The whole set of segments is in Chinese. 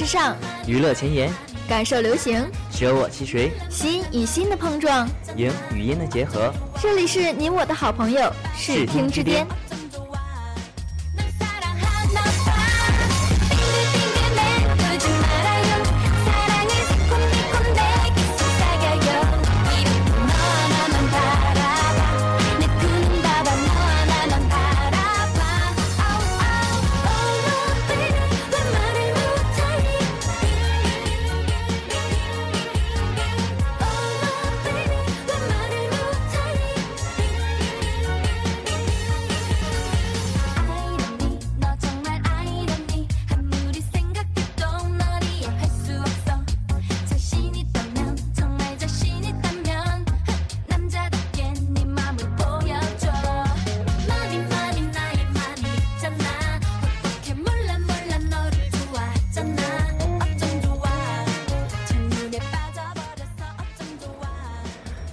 时尚，娱乐前沿，感受流行，舍我其谁，心与心的碰撞。影与音的结合。这里是你我的好朋友视听之巅。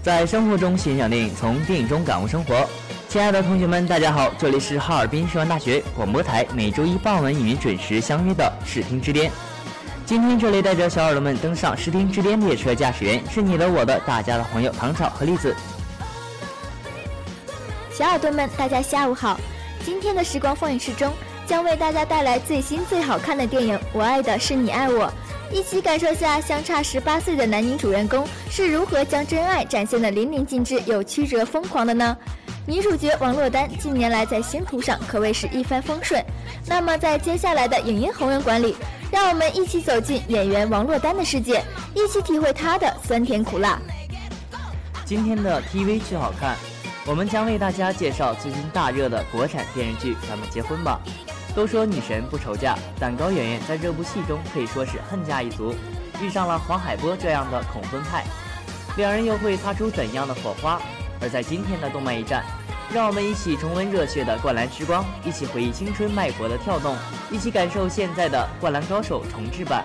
在生活中欣赏电影，从电影中感悟生活。亲爱的同学们，大家好，这里是哈尔滨师范大学广播台，每周一傍晚与您准时相约的视听之巅。今天这里带着小耳朵们登上视听之巅列车驾驶员是你的、我的、大家的朋友唐草和栗子。小耳朵们，大家下午好！今天的时光放映室中，将为大家带来最新最好看的电影《我爱的是你爱我》，一起感受下相差十八岁的男女主人公是如何将真爱展现的淋漓尽致又曲折疯狂的呢？女主角王珞丹近年来在星途上可谓是一帆风顺。那么在接下来的影音红人馆里，让我们一起走进演员王珞丹的世界，一起体会她的酸甜苦辣。今天的 TV 剧好看，我们将为大家介绍最近大热的国产电视剧《咱们结婚吧》。都说女神不愁嫁，但高圆圆在这部戏中可以说是恨嫁一族，遇上了黄海波这样的恐婚派，两人又会擦出怎样的火花？而在今天的动漫驿站，让我们一起重温热血的灌篮时光，一起回忆青春脉搏的跳动，一起感受现在的《灌篮高手》重制版。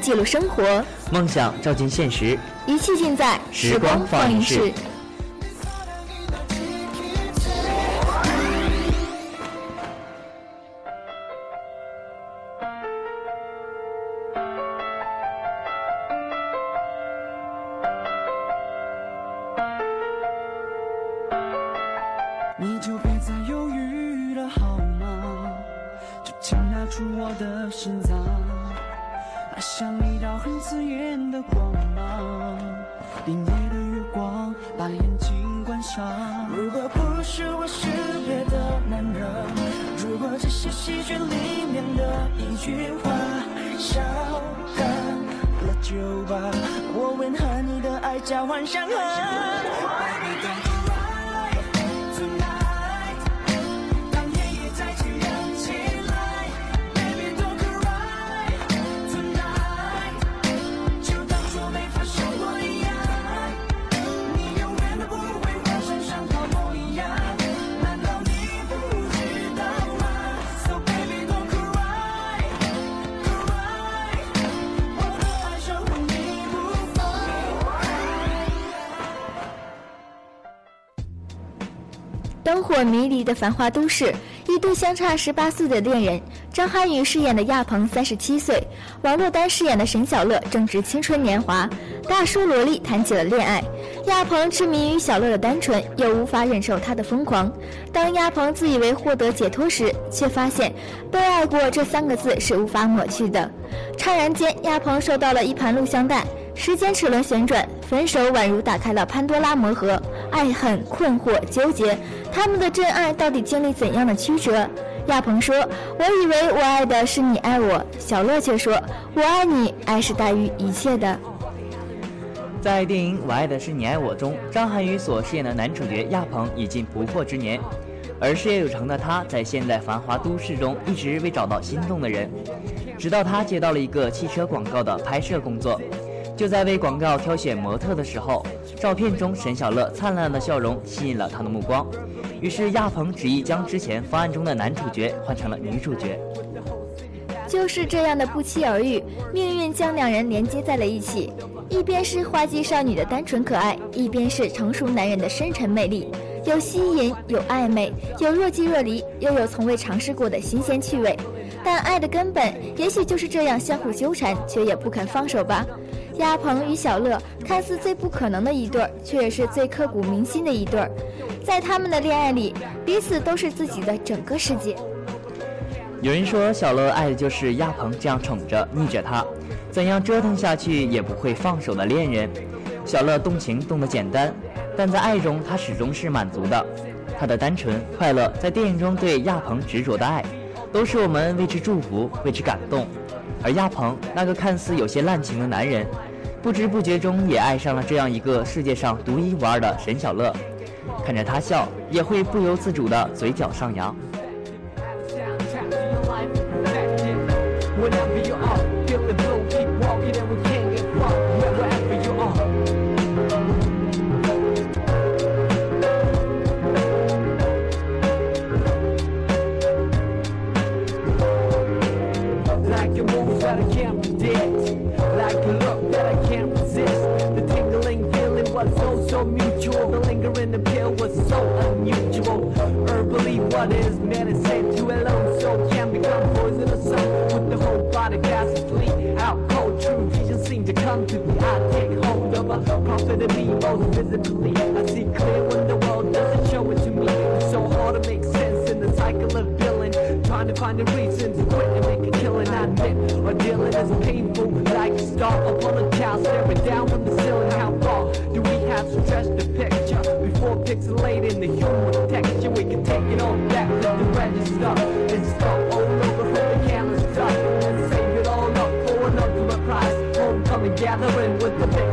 记录生活，梦想照进现实，一切尽在时光放映室刺眼的光芒。林夜的月光把眼睛关上。如果不是我是别的男人，如果只是戏剧里面的一句话，笑干了就吧，我吻和你的爱交换伤痕。火迷离的繁华都市，一对相差十八岁的恋人，张涵予饰演的亚鹏三十七岁，王珞丹饰演的沈小乐正值青春年华，大叔萝莉谈起了恋爱。亚鹏痴迷于小乐的单纯，又无法忍受她的疯狂。当亚鹏自以为获得解脱时，却发现“被爱过”这三个字是无法抹去的。刹然间，亚鹏收到了一盘录像带。时间齿轮旋转，分手宛如打开了潘多拉魔盒，爱恨、困惑、纠结，他们的真爱到底经历怎样的曲折？亚鹏说：“我以为我爱的是你爱我。”小乐却说：“我爱你，爱是大于一切的。在电影《我爱的是你爱我》中，张涵予所饰演的男主角亚鹏已近不惑之年，而事业有成的他在现代繁华都市中一直未找到心动的人，直到他接到了一个汽车广告的拍摄工作。就在为广告挑选模特的时候，照片中沈小乐灿烂的笑容吸引了他的目光，于是亚鹏执意将之前方案中的男主角换成了女主角。”就是这样的不期而遇，命运将两人连接在了一起。一边是花季少女的单纯可爱，一边是成熟男人的深沉魅力，有吸引，有暧昧，有若即若离，又有从未尝试过的新鲜趣味。但爱的根本，也许就是这样相互纠缠，却也不肯放手吧。亚鹏与小乐看似最不可能的一对儿，却也是最刻骨铭心的一对儿。在他们的恋爱里，彼此都是自己的整个世界。有人说，小乐爱的就是亚鹏这样宠着、溺着他，怎样折腾下去也不会放手的恋人。小乐动情动得简单，但在爱中他始终是满足的。他的单纯、快乐，在电影中对亚鹏执着的爱，都是我们为之祝福、为之感动。而亚鹏那个看似有些滥情的男人，不知不觉中也爱上了这样一个世界上独一无二的沈小乐。看着他笑，也会不由自主的嘴角上扬。Most. I see clear when the world doesn't show it to me. It's so hard to make sense in the cycle of feeling. Trying to finding reasons to quit and make a killing. I admit, or dealing is painful, like a star upon a child staring down from the ceiling. How far do we have to stretch the picture before pixelating the human texture? We can take it all back to the register and start all over from the stuff and save it all up for an ultimate prize. Homecoming gathering with the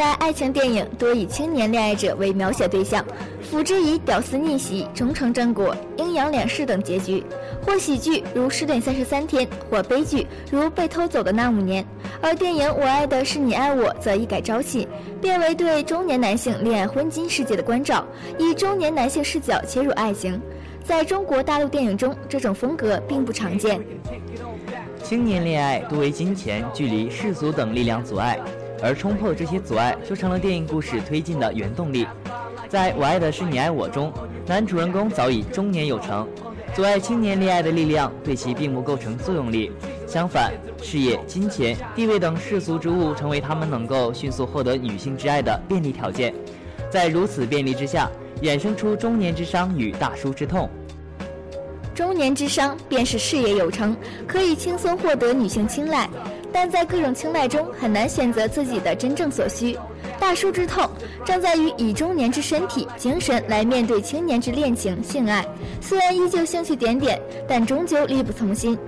来爱情电影多以青年恋爱者为描写对象，辅之以屌丝逆袭、终成正果、阴阳两世等结局，或喜剧如《失恋三十三天》，或悲剧如《被偷走的那五年》。而电影《我爱的是你爱我》则一改朝气，变为对中年男性恋爱婚姻世界的关照，以中年男性视角切入爱情。在中国大陆电影中，这种风格并不常见。青年恋爱多为金钱、距离、世俗等力量阻碍，而冲破这些阻碍，就成了电影故事推进的原动力。在我爱的是你爱我中，男主人公早已中年有成，阻碍青年恋爱的力量对其并不构成作用力。相反，事业、金钱、地位等世俗之物成为他们能够迅速获得女性之爱的便利条件。在如此便利之下，衍生出中年之伤与大叔之痛。中年之伤便是事业有成，可以轻松获得女性青睐，但在各种青睐中很难选择自己的真正所需。大叔之痛正在于以中年之身体、精神来面对青年之恋情、性爱，虽然依旧兴趣点点，但终究力不从心。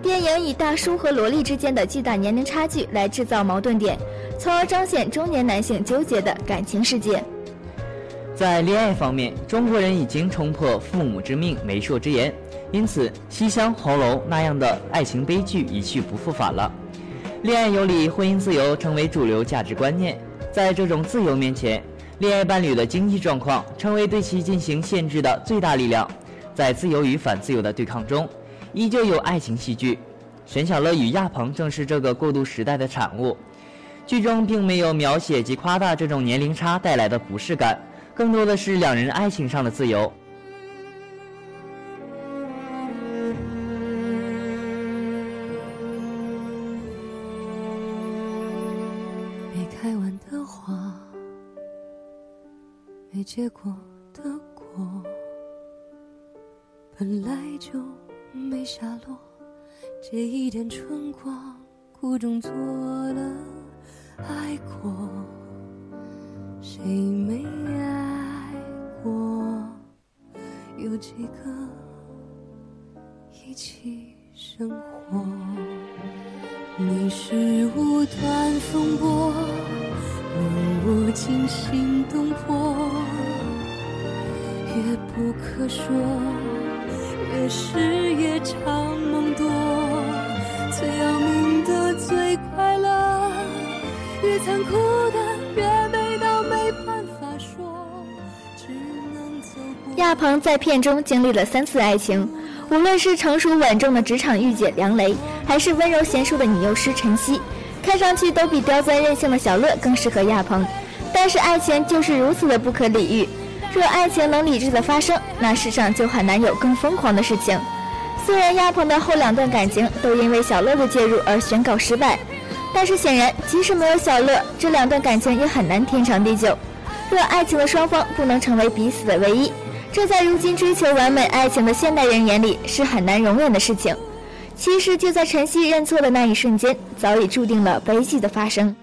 电影以大叔和萝莉之间的巨大年龄差距来制造矛盾点，从而彰显中年男性纠结的感情世界。在恋爱方面，中国人已经冲破父母之命、媒妁之言，因此《西厢红楼》那样的爱情悲剧一去不复返了。恋爱有理、婚姻自由成为主流价值观念。在这种自由面前，恋爱伴侣的经济状况成为对其进行限制的最大力量。在自由与反自由的对抗中，依旧有爱情戏剧。沈小乐与亚鹏正是这个过渡时代的产物。剧中并没有描写及夸大这种年龄差带来的不适感。更多的是两人爱情上的自由。结果的果，本来就没下落。这一点春光，苦中作乐，爱过。谁没爱过？有几个一起生活？你是无端风波，令我惊心动魄。也不可说，越是夜长梦多，最要命的最快乐，越残酷的越美到没办法说，只能走过。亚鹏在片中经历了三次爱情，无论是成熟稳重的职场御姐梁雷，还是温柔贤淑的女幼师晨曦，看上去都比刁钻任性的小乐更适合亚鹏。但是爱情就是如此的不可理喻，若爱情能理智的发生，那世上就很难有更疯狂的事情。虽然亚鹏的后两段感情都因为小乐的介入而宣告失败，但是显然即使没有小乐，这两段感情也很难天长地久。若爱情的双方不能成为彼此的唯一，这在如今追求完美爱情的现代人眼里是很难容忍的事情。其实就在晨曦认错的那一瞬间，早已注定了悲剧的发生。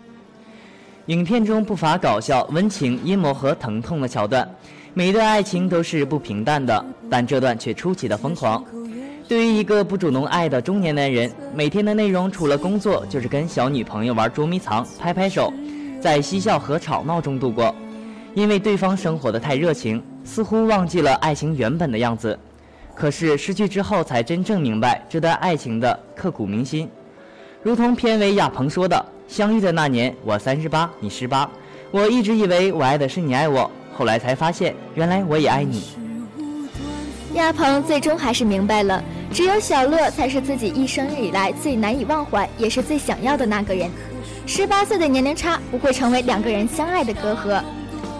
影片中不乏搞笑、温情、阴谋和疼痛的桥段，每一段爱情都是不平淡的，但这段却出奇的疯狂。对于一个不主动爱的中年男人，每天的内容除了工作，就是跟小女朋友玩捉迷藏、拍拍手，在嬉笑和吵闹中度过。因为对方生活的太热情，似乎忘记了爱情原本的样子。可是失去之后，才真正明白这段爱情的刻骨铭心。如同片尾亚鹏说的：“相遇的那年，我三十八，你十八。我一直以为我爱的是你爱我，后来才发现，原来我也爱你。”亚鹏最终还是明白了，只有小乐才是自己一生以来最难以忘怀，也是最想要的那个人。十八岁的年龄差不会成为两个人相爱的隔阂，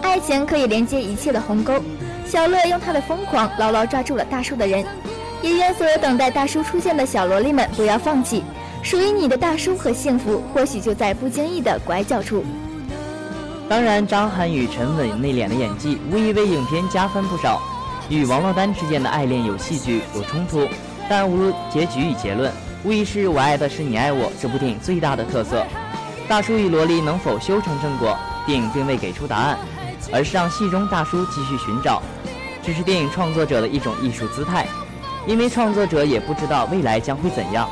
爱情可以连接一切的鸿沟。小乐用他的疯狂牢牢抓住了大叔的人，也愿所有等待大叔出现的小萝莉们不要放弃，属于你的大叔和幸福，或许就在不经意的拐角处。当然，张涵予沉稳内敛的演技无疑为影片加分不少。与王珞丹之间的爱恋有戏剧有冲突，但无论结局与结论，无疑是我爱的是你爱我这部电影最大的特色。大叔与萝莉能否修成正果？电影并未给出答案，而是让戏中大叔继续寻找。这是电影创作者的一种艺术姿态，因为创作者也不知道未来将会怎样。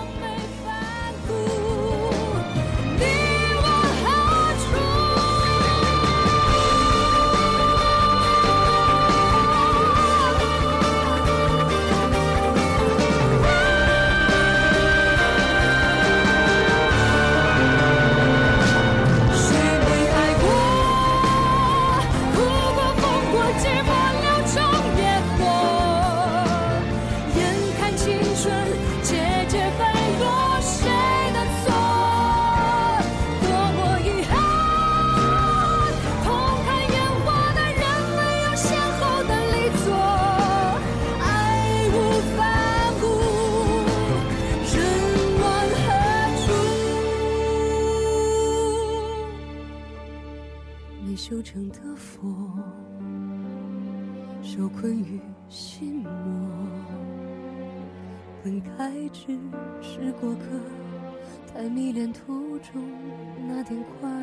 点快。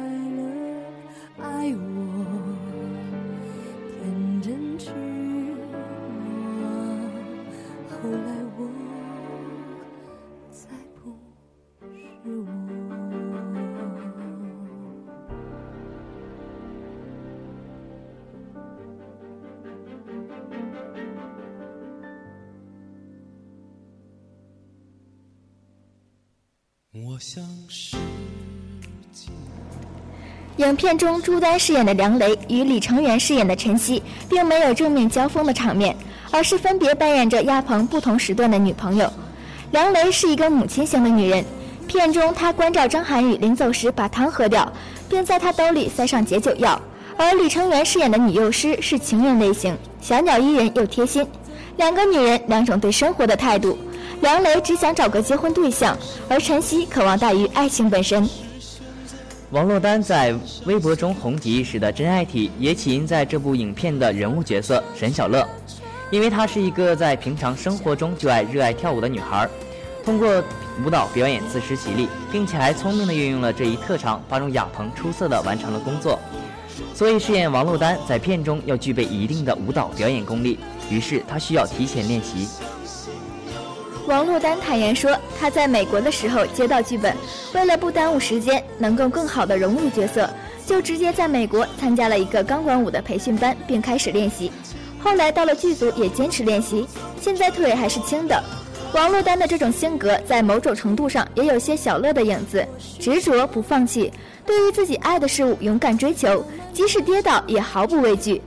影片中朱丹饰演的梁雷与李成元饰演的陈曦，并没有正面交锋的场面，而是分别扮演着亚鹏不同时段的女朋友。梁雷是一个母亲型的女人，片中她关照张涵予临走时把汤喝掉，并在他兜里塞上解酒药；而李成元饰演的女幼师是情人类型，小鸟依人又贴心。两个女人，两种对生活的态度。梁雷只想找个结婚对象，而陈曦渴望大于爱情本身。王珞丹在微博中红极一时的真爱体，也起因在这部影片的人物角色沈小乐，因为她是一个在平常生活中就爱热爱跳舞的女孩，通过舞蹈表演自食其力，并且还聪明地运用了这一特长，帮助亚鹏出色地完成了工作。所以饰演王珞丹在片中要具备一定的舞蹈表演功力，于是她需要提前练习。王珞丹坦言说，她在美国的时候接到剧本，为了不耽误时间，能够更好地融入角色，就直接在美国参加了一个钢管舞的培训班，并开始练习。后来到了剧组也坚持练习，现在腿还是轻的。王珞丹的这种性格，在某种程度上也有些小乐的影子，执着不放弃，对于自己爱的事物勇敢追求，即使跌倒也毫不畏惧。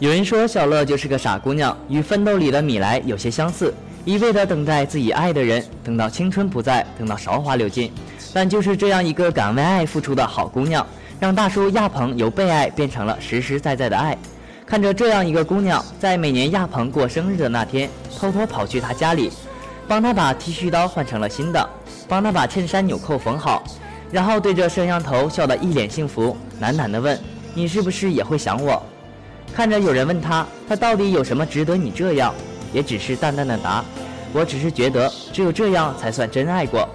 有人说小乐就是个傻姑娘，与奋斗里的米莱有些相似，一味地等待自己爱的人，等到青春不在，等到韶华流尽。但就是这样一个敢为爱付出的好姑娘，让大叔亚鹏由被爱变成了实实在在的爱。看着这样一个姑娘，在每年亚鹏过生日的那天，偷偷跑去他家里，帮他把剃须刀换成了新的，帮他把衬衫纽扣缝好，然后对着摄像头笑得一脸幸福，喃喃地问：“你是不是也会想我？”看着有人问他，他到底有什么值得你这样？也只是淡淡的答：“我只是觉得只有这样才算真爱过。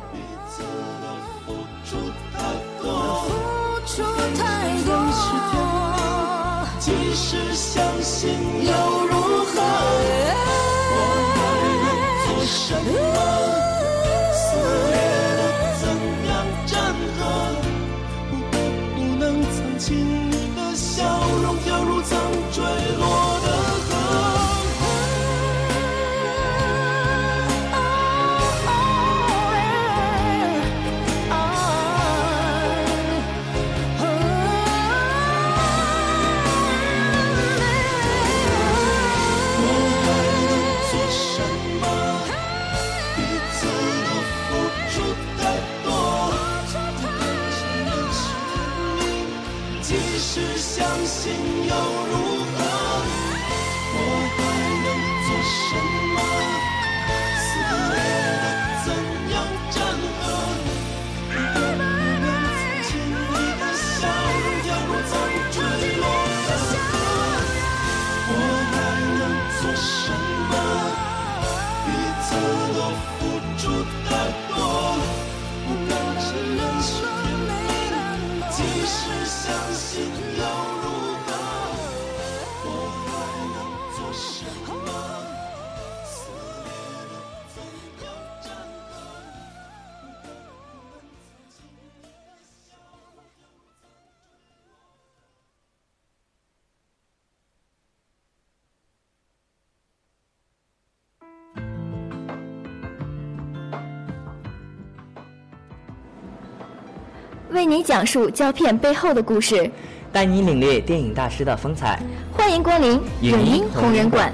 你讲述胶片背后的故事。带你领略电影大师的风采。欢迎光临影音红人馆。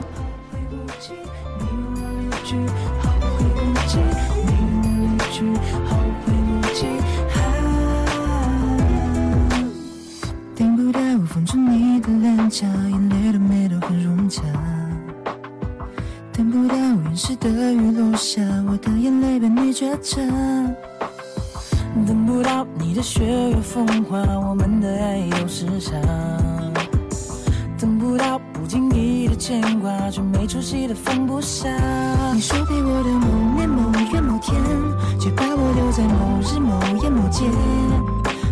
听不到风中你的脸颊，眼泪都没都很融洽。等不到原始的雨落下，我的眼泪被你觉察。不到你的雪月风花，我们的爱有时差。等不到不经意的牵挂，却没出息的放不下。你说陪我的某年某月某天，却把我留在某日某夜某街。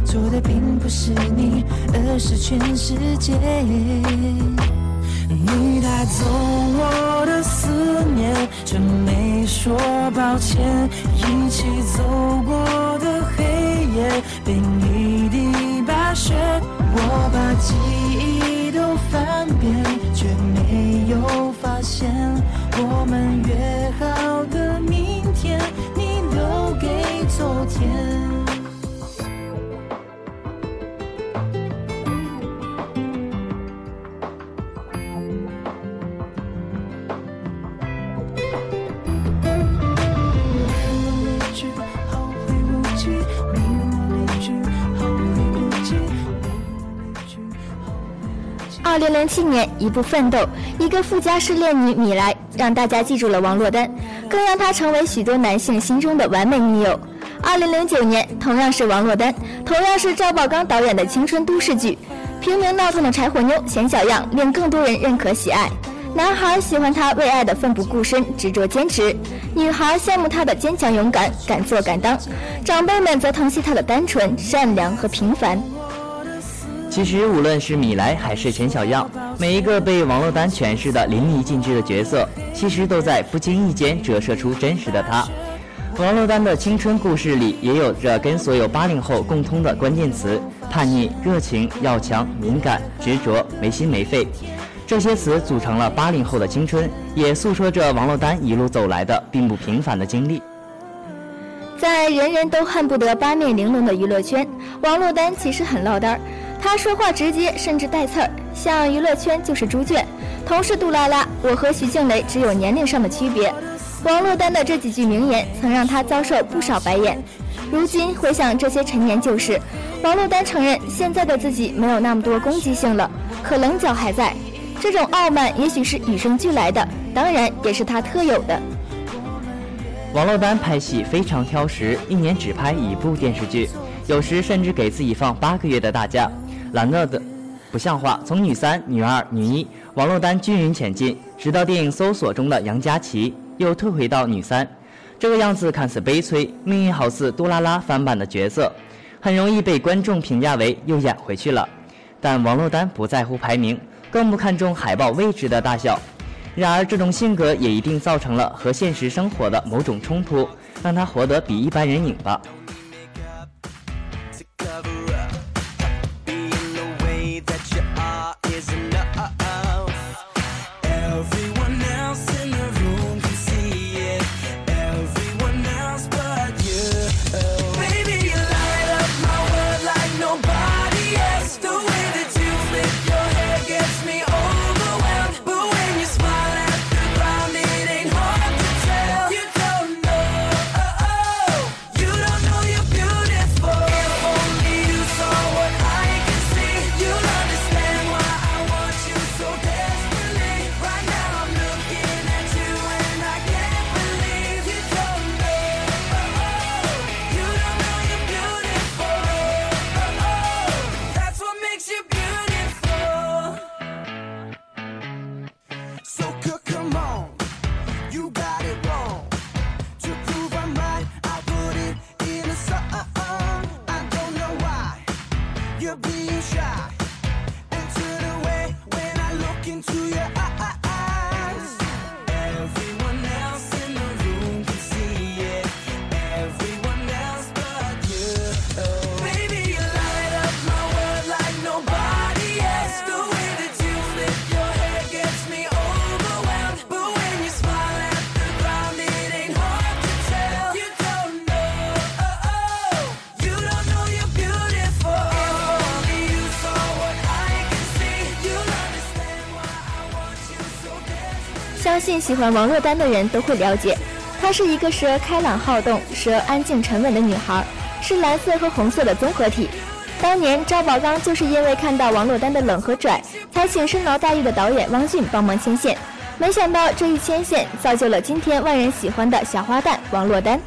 错的并不是你，而是全世界。你带走我的思念，却没说抱歉。一起走过夜，变一地白雪。我把记忆都翻遍，却没有发现我们约好的明天，你留给昨天。二零零七年，一部《奋斗》，一个富家失恋女米莱，让大家记住了王珞丹，更让她成为许多男性心中的完美女友。二零零九年，同样是王珞丹，同样是赵宝刚导演的青春都市剧，平民闹腾的柴火妞显小样，令更多人认可喜爱。男孩喜欢她为爱的奋不顾身、执着坚持，女孩羡慕她的坚强勇敢、敢做敢当，长辈们则疼惜她的单纯、善良和平凡。其实，无论是米莱还是钱小样，每一个被王珞丹诠释的淋漓尽致的角色，其实都在不经意间折射出真实的她。王珞丹的青春故事里，也有着跟所有八零后共通的关键词：叛逆、热情、要强、敏感、执着、没心没肺。这些词组成了八零后的青春，也诉说着王珞丹一路走来的并不平凡的经历。在人人都恨不得八面玲珑的娱乐圈，王珞丹其实很落单儿。他说话直接，甚至带刺儿，像娱乐圈就是猪圈。同是杜拉拉，我和徐静蕾只有年龄上的区别。王珞丹的这几句名言，曾让她遭受不少白眼。如今回想这些陈年旧事，王珞丹承认现在的自己没有那么多攻击性了，可棱角还在。这种傲慢也许是与生俱来的，当然也是她特有的。王珞丹拍戏非常挑食，一年只拍一部电视剧，有时甚至给自己放八个月的大假，懒惰的不像话。从女三、女二、女一，王珞丹均匀前进，直到电影《搜索》中的杨佳琪，又退回到女三。这个样子看似悲催，命运好似杜拉拉翻版的角色，很容易被观众评价为又演回去了。但王珞丹不在乎排名，更不看重海报位置的大小。然而，这种性格也一定造成了和现实生活的某种冲突，让她活得比一般人拧巴。相信喜欢王珞丹的人都会了解，她是一个时而开朗好动，时而安静沉稳的女孩，是蓝色和红色的综合体。当年赵宝刚就是因为看到王珞丹的冷和拽，才请深劳大狱的导演汪俊帮忙牵线。没想到这一牵线，造就了今天万人喜欢的小花旦王珞丹。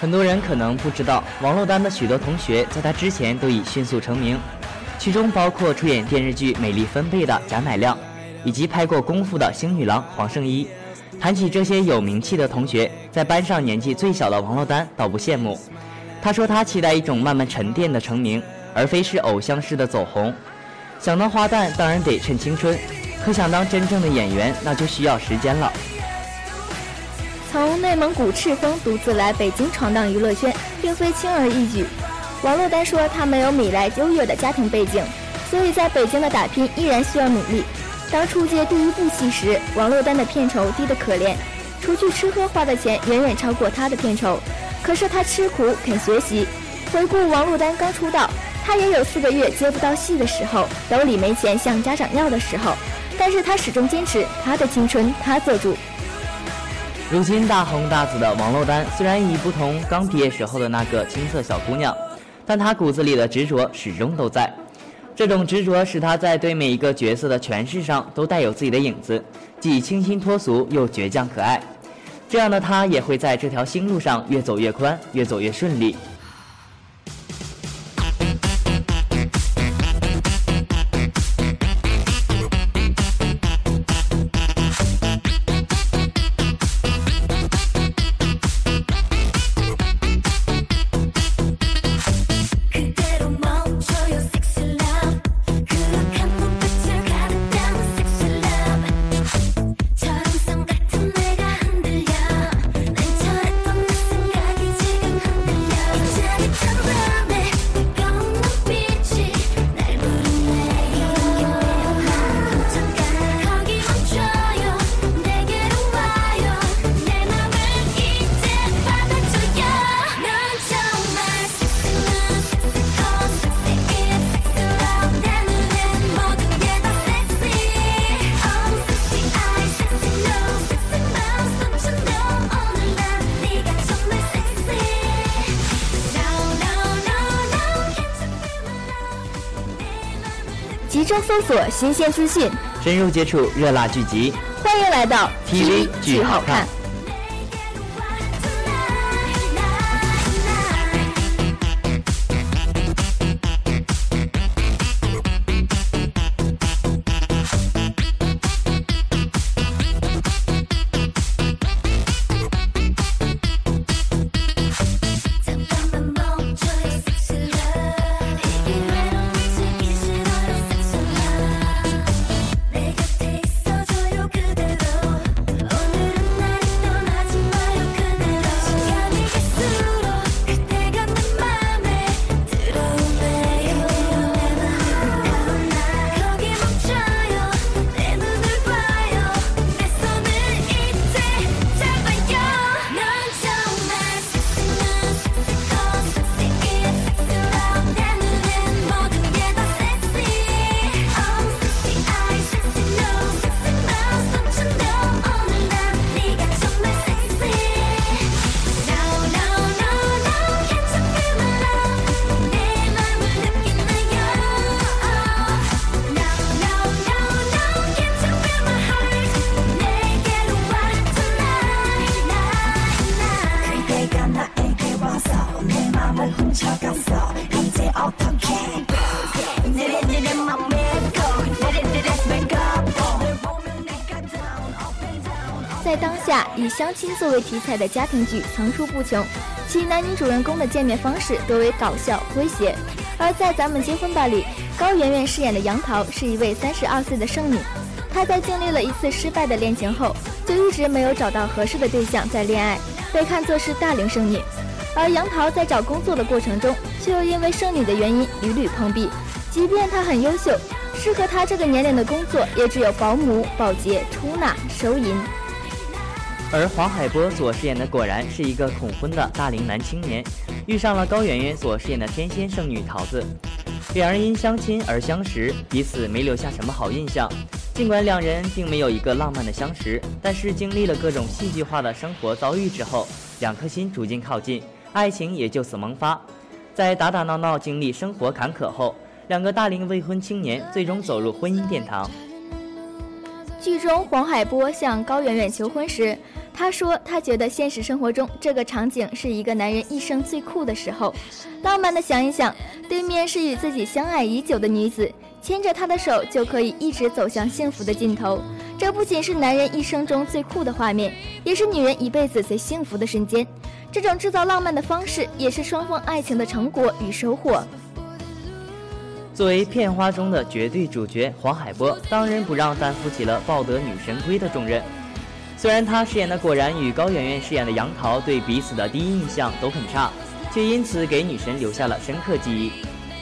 很多人可能不知道，王珞丹的许多同学在她之前都已迅速成名，其中包括出演电视剧《美丽分贝》的贾乃亮，以及拍过《功夫》的星女郎黄圣依。谈起这些有名气的同学，在班上年纪最小的王珞丹倒不羡慕。他说他期待一种慢慢沉淀的成名，而非是偶像式的走红。想当花旦当然得趁青春，可想当真正的演员那就需要时间了。从内蒙古赤峰独自来北京闯荡娱乐圈，并非轻而易举。王珞丹说，她没有米莱优越的家庭背景，所以在北京的打拼依然需要努力。当初接第一部戏时，王珞丹的片酬低得可怜，除去吃喝花的钱远远超过她的片酬。可是她吃苦肯学习。回顾王珞丹刚出道，她也有四个月接不到戏的时候，兜里没钱向家长要的时候，但是她始终坚持她的青春她做主。如今大红大紫的王珞丹，虽然已不同刚毕业时候的那个青涩小姑娘，但她骨子里的执着始终都在。这种执着使他在对每一个角色的诠释上都带有自己的影子，既清新脱俗又倔强可爱。这样的他也会在这条新路上越走越宽，越走越顺利。搜索新鲜资讯，深入接触热辣剧集，欢迎来到 TV 剧好看。相亲作为题材的家庭剧层出不穷，其男女主人公的见面方式多为搞笑诙谐。而在《咱们结婚吧》里，高圆圆饰演的杨桃是一位三十二岁的剩女，她在经历了一次失败的恋情后，就一直没有找到合适的对象再恋爱，被看作是大龄剩女。而杨桃在找工作的过程中，却又因为剩女的原因屡屡碰壁，即便她很优秀，适合她这个年龄的工作也只有保姆、保洁、出纳、收银。而黄海波所饰演的果然是一个恐婚的大龄男青年，遇上了高圆圆所饰演的天仙圣女桃子，两人因相亲而相识，彼此没留下什么好印象。尽管两人并没有一个浪漫的相识，但是经历了各种戏剧化的生活遭遇之后，两颗心逐渐靠近，爱情也就此萌发。在打打闹闹、经历生活坎坷后，两个大龄未婚青年最终走入婚姻殿堂。剧中黄海波向高圆圆求婚时，他说他觉得现实生活中这个场景是一个男人一生最酷的时候。浪漫的想一想，对面是与自己相爱已久的女子，牵着她的手就可以一直走向幸福的尽头。这不仅是男人一生中最酷的画面，也是女人一辈子最幸福的瞬间。这种制造浪漫的方式，也是双方爱情的成果与收获。作为片花中的绝对主角，黄海波当仁不让担负起了抱得女神归的重任。虽然他饰演的果然与高圆圆饰演的杨桃对彼此的第一印象都很差，却因此给女神留下了深刻记忆，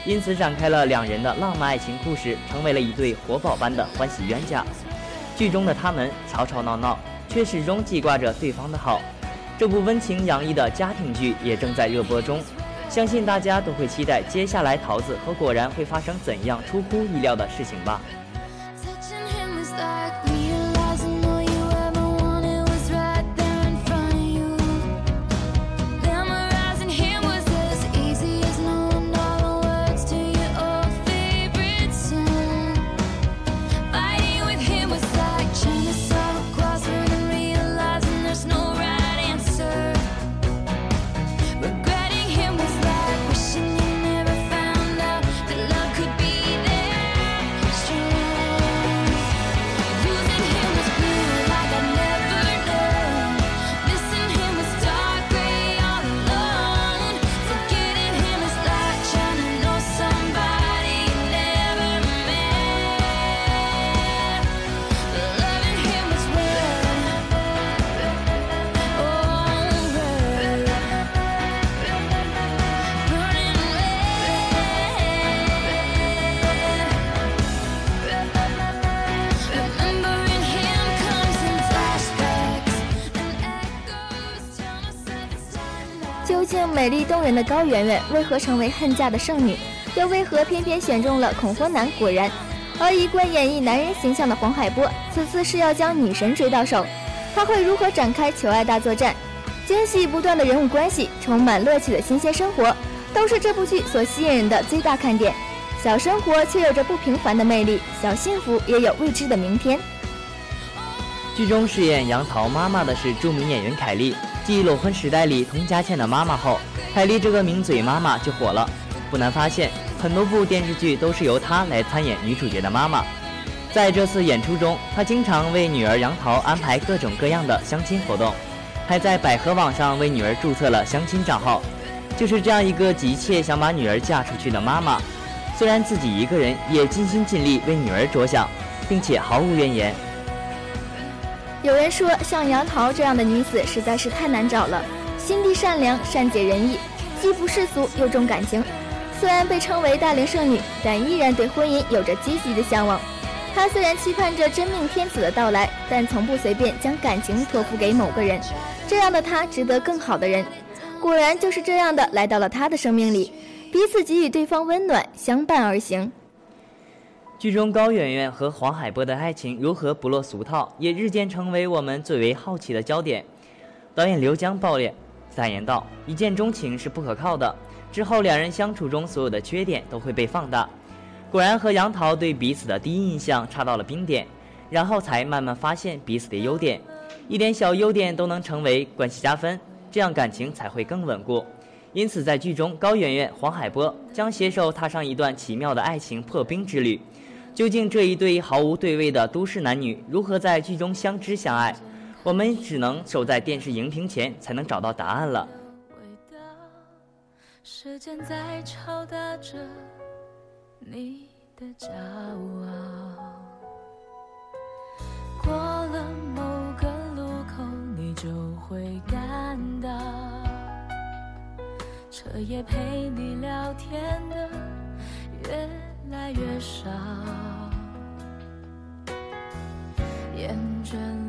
因此展开了两人的浪漫爱情故事，成为了一对活宝般的欢喜冤家。剧中的他们吵吵闹闹，却始终记挂着对方的好。这部温情洋溢的家庭剧也正在热播中。相信大家都会期待接下来桃子和果然会发生怎样出乎意料的事情吧。的高圆圆为何成为恨嫁的剩女，又为何偏偏选中了恐婚男果然？而一贯演绎男人形象的黄海波，此次是要将女神追到手，他会如何展开求爱大作战？惊喜不断的人物关系，充满乐趣的新鲜生活，都是这部剧所吸引人的最大看点。小生活却有着不平凡的魅力，小幸福也有未知的明天。剧中饰演杨桃妈妈的是著名演员凯莉。继《裸婚时代》里佟佳倩的妈妈后，凯莉这个名嘴妈妈就火了。不难发现，很多部电视剧都是由她来参演女主角的妈妈。在这次演出中，她经常为女儿杨桃安排各种各样的相亲活动，还在百合网上为女儿注册了相亲账号。就是这样一个急切想把女儿嫁出去的妈妈，虽然自己一个人，也尽心尽力为女儿着想，并且毫无怨言。有人说，像杨桃这样的女子实在是太难找了，心地善良，善解人意，既不世俗又重感情。虽然被称为大龄剩女，但依然对婚姻有着积极的向往。她虽然期盼着真命天子的到来，但从不随便将感情托付给某个人。这样的她值得更好的人。果然就是这样的来到了她的生命里，彼此给予对方温暖，相伴而行。剧中高圆圆和黄海波的爱情如何不落俗套，也日渐成为我们最为好奇的焦点。导演刘江爆料坦言道：“一见钟情是不可靠的，之后两人相处中所有的缺点都会被放大。果然和杨桃对彼此的第一印象差到了冰点，然后才慢慢发现彼此的优点，一点小优点都能成为关系加分，这样感情才会更稳固。”因此，在剧中，高圆圆、黄海波将携手踏上一段奇妙的爱情破冰之旅。究竟这一对毫无对位的都市男女如何在剧中相知相爱？我们只能守在电视荧屏前才能找到答案了。时间在敲打着你的骄傲。过了某个路口，你就会感到，彻夜陪你聊天的越来越少。厌倦了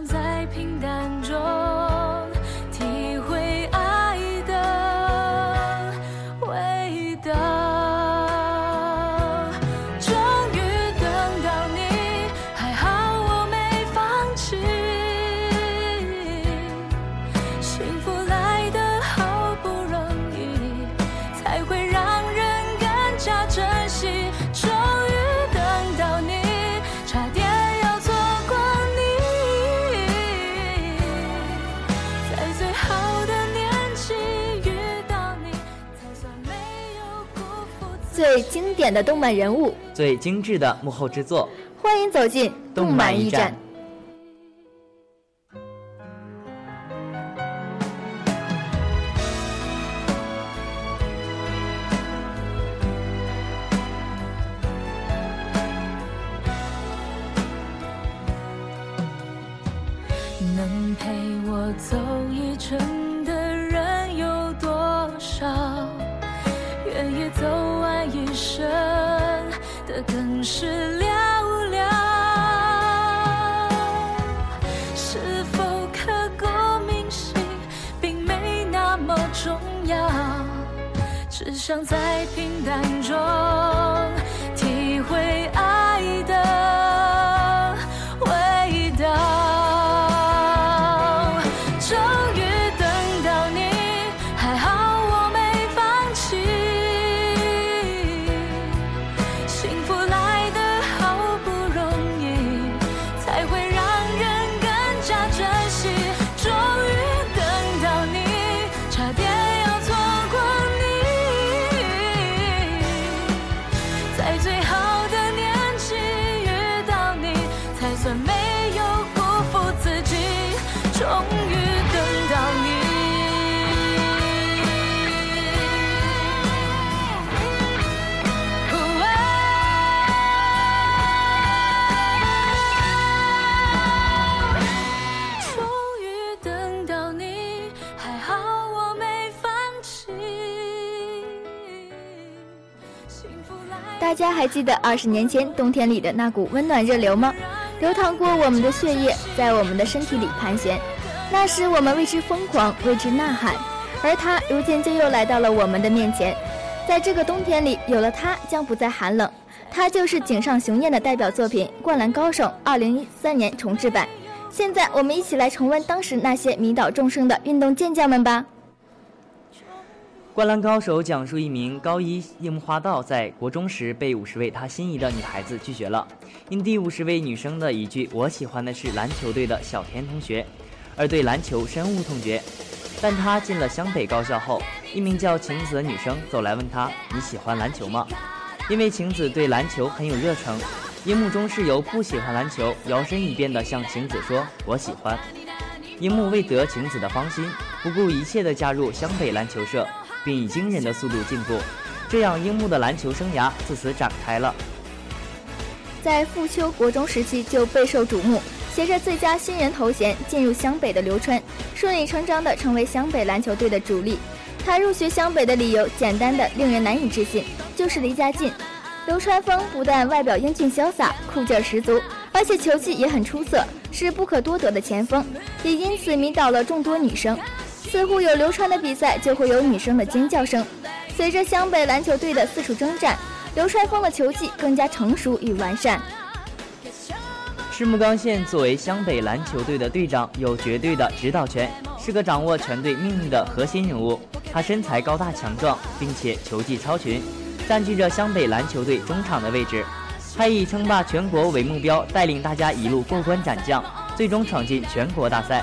在平淡中最经典的动漫人物，最精致的幕后制作，欢迎走进动漫驿站。大家还记得二十年前冬天里的那股温暖热流吗？流淌过我们的血液，在我们的身体里盘旋。那时我们为之疯狂，为之呐喊，而它如今就又来到了我们的面前。在这个冬天里，有了它将不再寒冷。它就是井上雄彦的代表作品《灌篮高手》二零一三年重制版。现在我们一起来重温当时那些迷倒众生的运动健将们吧。《灌篮高手》讲述一名高一樱木花道在国中时被五十位他心仪的女孩子拒绝了，因第五十位女生的一句“我喜欢的是篮球队的小田同学”，而对篮球深恶痛绝。但他进了湘北高校后，一名叫晴子的女生走来问他：“你喜欢篮球吗？”因为晴子对篮球很有热诚，樱木中是由不喜欢篮球摇身一变的向晴子说：“我喜欢。”樱木为得晴子的芳心，不顾一切的加入湘北篮球社，并以惊人的速度进步，这样樱木的篮球生涯自此展开了。在富丘国中时期就备受瞩目，携着最佳新人头衔进入湘北的流川，顺理成章地成为湘北篮球队的主力。他入学湘北的理由简单的令人难以置信，就是离家近。流川枫不但外表英俊潇洒、酷劲十足，而且球技也很出色，是不可多得的前锋，也因此迷倒了众多女生。似乎有流川的比赛就会有女生的尖叫声。随着湘北篮球队的四处征战，流川枫的球技更加成熟与完善。赤木刚宪作为湘北篮球队的队长，有绝对的指导权，是个掌握全队命运的核心人物。他身材高大强壮，并且球技超群，占据着湘北篮球队中场的位置。他以称霸全国为目标，带领大家一路过关斩将，最终闯进全国大赛。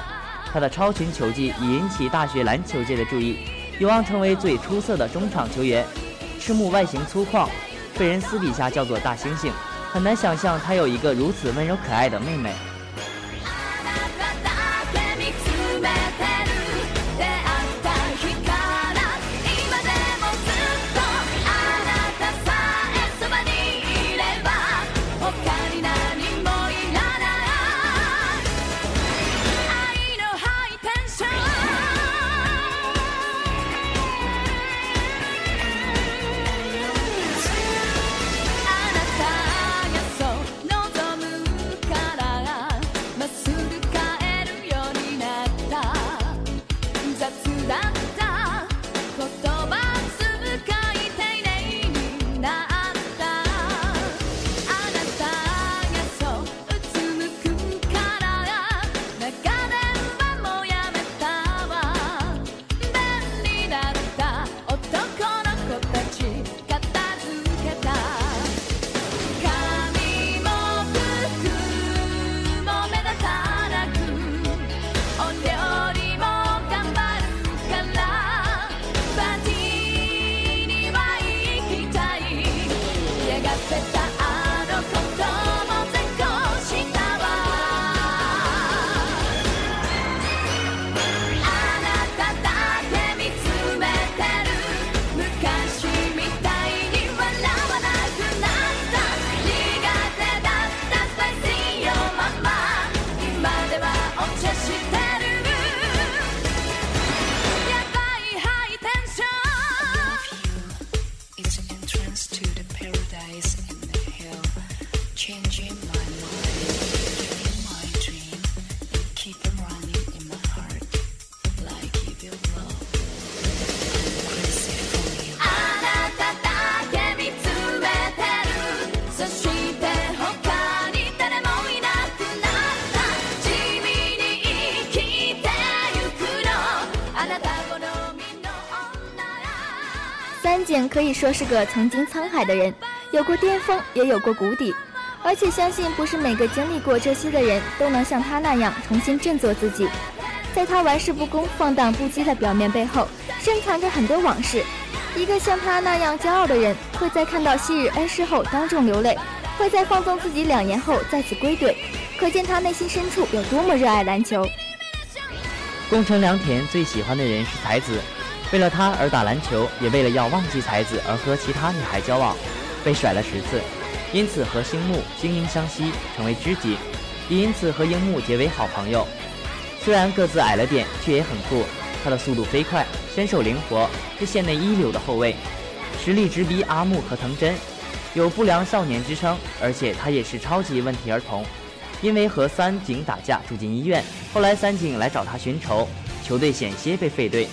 他的超群球技已引起大学篮球界的注意，有望成为最出色的中场球员。赤木外形粗犷，被人私底下叫做大猩猩，很难想象他有一个如此温柔可爱的妹妹。三井可以说是个曾经沧海的人，有过巅峰，也有过谷底，而且相信不是每个经历过这些的人都能像他那样重新振作自己。在他玩世不恭、放荡不羁的表面背后，深藏着很多往事，一个像他那样骄傲的人，会在看到昔日恩师后当众流泪，会在放纵自己两年后再次归队，可见他内心深处有多么热爱篮球。宫城良田最喜欢的人是才子，为了他而打篮球，也为了要忘记才子而和其他女孩交往，被甩了十次，因此和星木惺惺相惜，成为知己，也因此和樱木结为好朋友。虽然个子矮了点，却也很酷。他的速度飞快，身手灵活，是县内一流的后卫，实力直逼阿木和藤真，有不良少年之称。而且他也是超级问题儿童，因为和三井打架住进医院。后来三井来找他寻仇，球队险些被废队，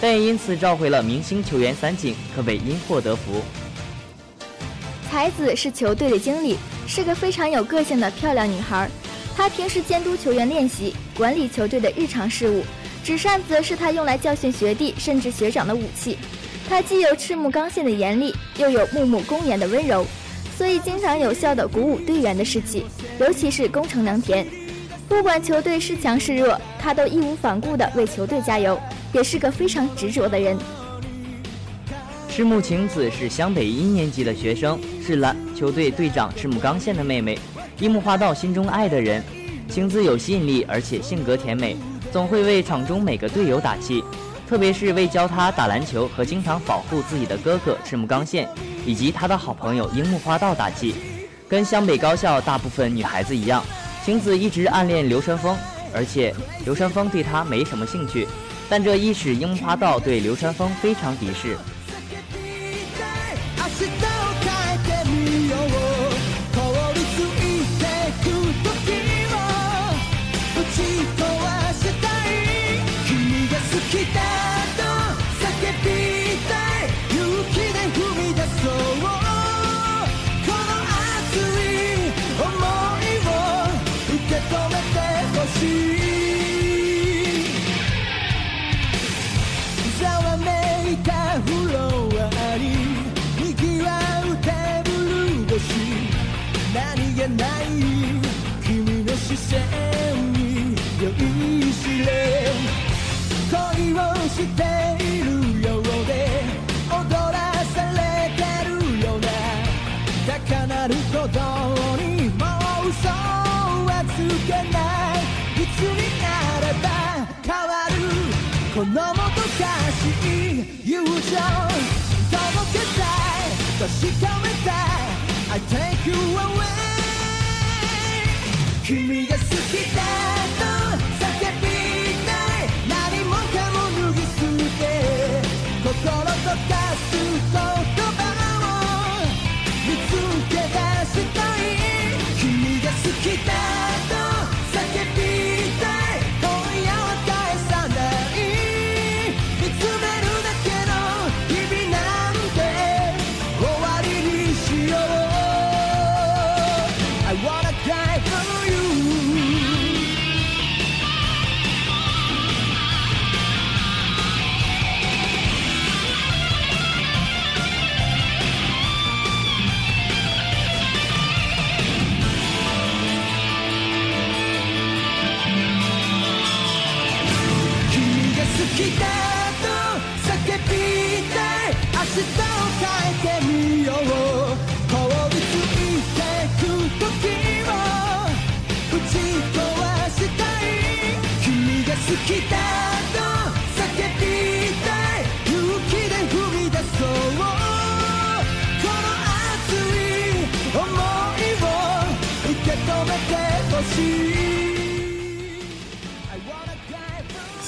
但也因此召回了明星球员三井，可谓因祸得福。才子是球队的经理，是个非常有个性的漂亮女孩。她平时监督球员练习，管理球队的日常事务。纸扇子是他用来教训学弟甚至学长的武器。他既有赤木刚宪的严厉，又有木木公园的温柔，所以经常有效的鼓舞队员的士气，尤其是宫城良田。不管球队是强是弱，他都义无反顾地为球队加油，也是个非常执着的人。赤木晴子是湘北一年级的学生，是篮球队队长赤木刚宪的妹妹，樱木花道心中爱的人。晴子有吸引力，而且性格甜美，总会为场中每个队友打气，特别是为教他打篮球和经常保护自己的哥哥赤木刚宪以及他的好朋友樱木花道打气。跟湘北高校大部分女孩子一样，晴子一直暗恋流川枫，而且流川枫对她没什么兴趣，但这亦使樱木花道对流川枫非常敌视。線に酔いしれ恋をしているようで踊らされてるような高鳴る鼓動にもう嘘はつけないいつになれば変わるこのもどかしい友情届けたい確かめたい I take you away. 君が好きだ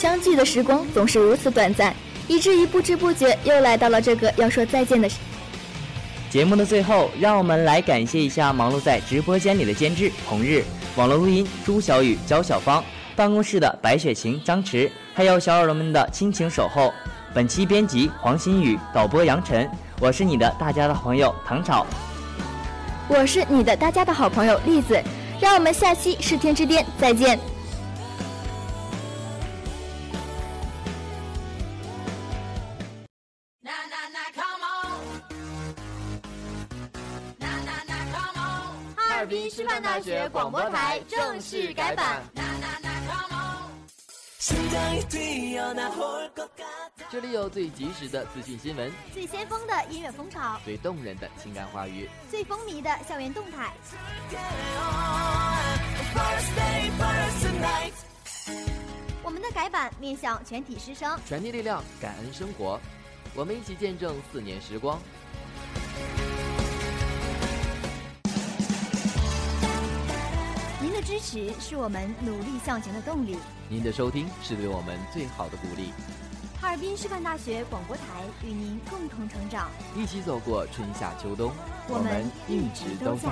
相聚的时光总是如此短暂，以至于不知不觉又来到了这个要说再见的时。节目的最后，让我们来感谢一下忙碌在直播间里的监制红日、网络录音朱小雨、焦小芳、办公室的白雪晴、张弛，还有小耳朵们的亲情守候。本期编辑黄新宇，导播杨晨，我是你的大家的朋友唐朝。我是你的大家的好朋友栗子，让我们下期视天之巅再见。大学广播台正式改版。这里有最及时的资讯新闻，最先锋的音乐风潮，最动人的情感话语，最风靡的校园动态。我们的改版面向全体师生，传递力量，感恩生活，我们一起见证四年时光。支持是我们努力向前的动力。您的收听是对我们最好的鼓励。哈尔滨师范大学广播台与您共同成长。一起走过春夏秋冬我们一直都在。